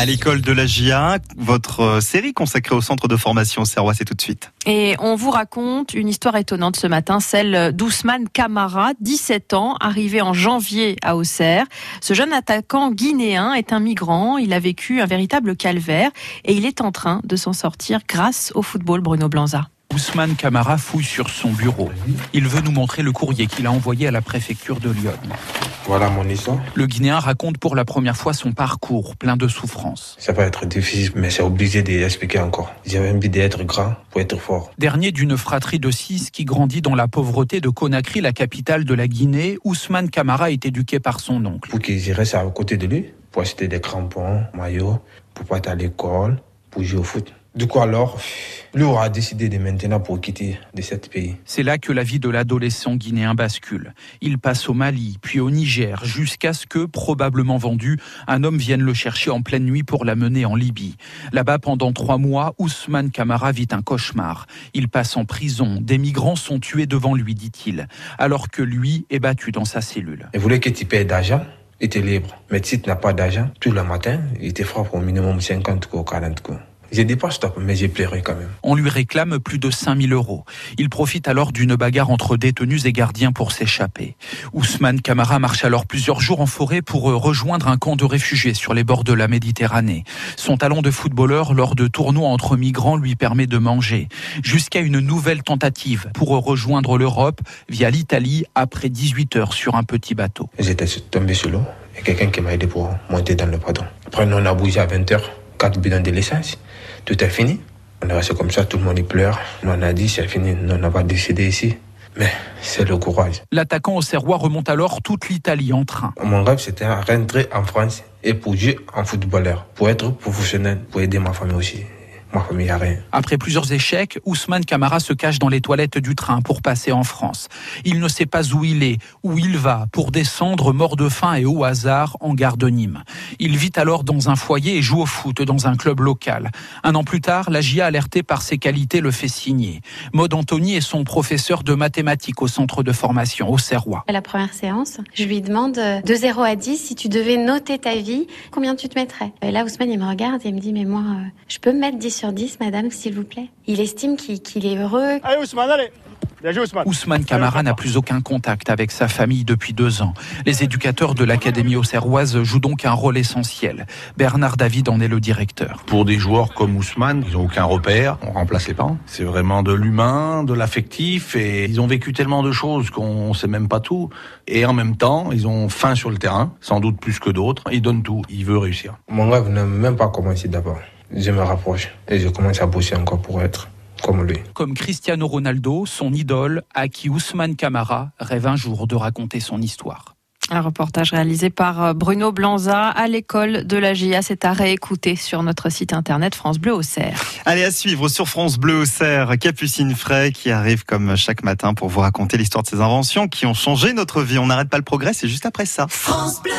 À l'école de la GIA, votre euh, série consacrée au centre de formation Serrois, c'est tout de suite. Et on vous raconte une histoire étonnante ce matin, celle d'Ousmane Kamara, 17 ans, arrivé en janvier à Auxerre. Ce jeune attaquant guinéen est un migrant, il a vécu un véritable calvaire et il est en train de s'en sortir grâce au football Bruno Blanza. Ousmane Kamara fouille sur son bureau. Il veut nous montrer le courrier qu'il a envoyé à la préfecture de Lyon. Voilà mon histoire. Le Guinéen raconte pour la première fois son parcours, plein de souffrances. Ça peut être difficile, mais c'est obligé d'expliquer encore. J'avais envie d'être grand pour être fort. Dernier d'une fratrie de six qui grandit dans la pauvreté de Conakry, la capitale de la Guinée, Ousmane Kamara est éduqué par son oncle. Pour qu'il reste à côté de lui, pour acheter des crampons, maillots, pour pas être à l'école, pour jouer au foot. Du coup alors, lui aura décidé de maintenant pour quitter de cet pays. C'est là que la vie de l'adolescent guinéen bascule. Il passe au Mali, puis au Niger, jusqu'à ce que, probablement vendu, un homme vienne le chercher en pleine nuit pour l'amener en Libye. Là-bas, pendant trois mois, Ousmane Kamara vit un cauchemar. Il passe en prison. Des migrants sont tués devant lui, dit-il, alors que lui est battu dans sa cellule. Il voulait que tu payes d'argent es libre. Mais si tu n'as pas d'argent, tout le matin, il te frappe au minimum 50 ou 40 coups. J'ai dit pas stop, mais j'ai pleuré quand même. On lui réclame plus de 5000 euros. Il profite alors d'une bagarre entre détenus et gardiens pour s'échapper. Ousmane Kamara marche alors plusieurs jours en forêt pour rejoindre un camp de réfugiés sur les bords de la Méditerranée. Son talent de footballeur lors de tournois entre migrants lui permet de manger. Jusqu'à une nouvelle tentative pour rejoindre l'Europe via l'Italie après 18 heures sur un petit bateau. J'étais tombé sur l'eau et quelqu'un qui m'a aidé pour monter dans le bateau. Après, on a bougé à 20 heures, 4 bidons de l'essence tout est fini. On est resté comme ça, tout le monde y pleure. Nous, on a dit, c'est fini, nous, on n'a pas décidé ici. Mais c'est le courage. L'attaquant au Serrois remonte alors toute l'Italie en train. Mon rêve, c'était rentrer en France et pour jouer en footballeur, pour être professionnel, pour aider ma famille aussi. Ma famille a rien. Après plusieurs échecs, Ousmane Kamara se cache dans les toilettes du train pour passer en France. Il ne sait pas où il est, où il va, pour descendre mort de faim et au hasard en gare de Nîmes. Il vit alors dans un foyer et joue au foot dans un club local. Un an plus tard, la GIA alerté par ses qualités le fait signer. Maud Anthony est son professeur de mathématiques au centre de formation au Serrois. À la première séance, je lui demande de 0 à 10 si tu devais noter ta vie, combien tu te mettrais? Et là, Ousmane, il me regarde et il me dit, mais moi, euh, je peux me mettre 10 sur 10, madame, s'il vous plaît. Il estime qu'il est heureux. Allez, Ousmane, allez Ousmane. Kamara n'a plus aucun contact avec sa famille depuis deux ans. Les éducateurs de l'Académie auxerroise jouent donc un rôle essentiel. Bernard David en est le directeur. Pour des joueurs comme Ousmane, ils n'ont aucun repère, on remplace les parents. C'est vraiment de l'humain, de l'affectif, et ils ont vécu tellement de choses qu'on ne sait même pas tout. Et en même temps, ils ont faim sur le terrain, sans doute plus que d'autres. Ils donnent tout, ils veulent réussir. Mon rêve n'a même pas commencé d'abord je me rapproche et je commence à bosser encore pour être comme lui. Comme Cristiano Ronaldo, son idole, à qui Ousmane Camara rêve un jour de raconter son histoire. Un reportage réalisé par euh, Bruno Blanza à l'école de la GIA. C'est à réécouter sur notre site internet France Bleu au Cerf. Allez à suivre sur France Bleu au Cerf, Capucine Fray qui arrive comme chaque matin pour vous raconter l'histoire de ses inventions qui ont changé notre vie. On n'arrête pas le progrès, c'est juste après ça. France Bleu